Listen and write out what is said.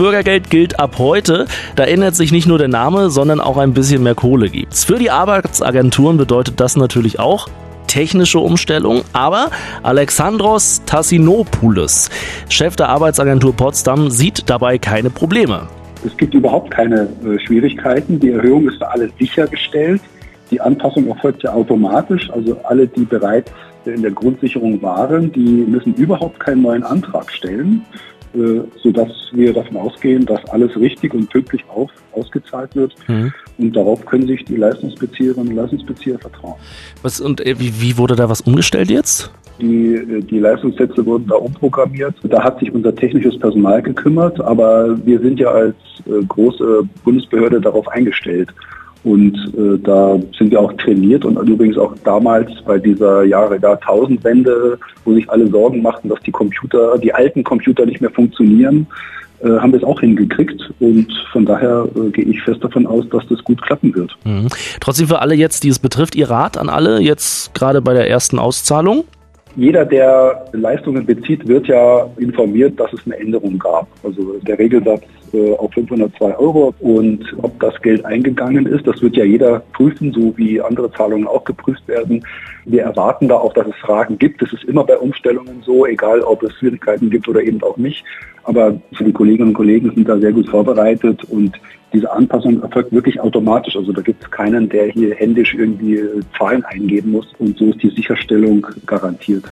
Bürgergeld gilt ab heute. Da ändert sich nicht nur der Name, sondern auch ein bisschen mehr Kohle gibt's. Für die Arbeitsagenturen bedeutet das natürlich auch technische Umstellung, aber Alexandros Tassinopoulos, Chef der Arbeitsagentur Potsdam, sieht dabei keine Probleme. Es gibt überhaupt keine äh, Schwierigkeiten. Die Erhöhung ist für alle sichergestellt. Die Anpassung erfolgt ja automatisch. Also alle, die bereits in der Grundsicherung waren, die müssen überhaupt keinen neuen Antrag stellen. Äh, sodass wir davon ausgehen, dass alles richtig und pünktlich auf, ausgezahlt wird. Mhm. Und darauf können sich die Leistungsbezieherinnen und Leistungsbezieher vertrauen. Was, und äh, wie, wie wurde da was umgestellt jetzt? Die, äh, die Leistungssätze wurden da umprogrammiert. Da hat sich unser technisches Personal gekümmert, aber wir sind ja als große Bundesbehörde darauf eingestellt. Und äh, da sind wir auch trainiert und übrigens auch damals bei dieser Jahre Jahrtausendwende, wo sich alle Sorgen machten, dass die Computer, die alten Computer nicht mehr funktionieren, äh, haben wir es auch hingekriegt. Und von daher äh, gehe ich fest davon aus, dass das gut klappen wird. Mhm. Trotzdem für alle jetzt, die es betrifft, Ihr Rat an alle jetzt gerade bei der ersten Auszahlung? Jeder, der Leistungen bezieht, wird ja informiert, dass es eine Änderung gab. Also der Regelsatz auf 502 Euro und ob das Geld eingegangen ist, das wird ja jeder prüfen, so wie andere Zahlungen auch geprüft werden. Wir erwarten da auch, dass es Fragen gibt. Das ist immer bei Umstellungen so, egal ob es Schwierigkeiten gibt oder eben auch nicht. Aber die Kolleginnen und Kollegen sind da sehr gut vorbereitet und diese Anpassung erfolgt wirklich automatisch. Also da gibt es keinen, der hier händisch irgendwie Zahlen eingeben muss und so ist die Sicherstellung garantiert.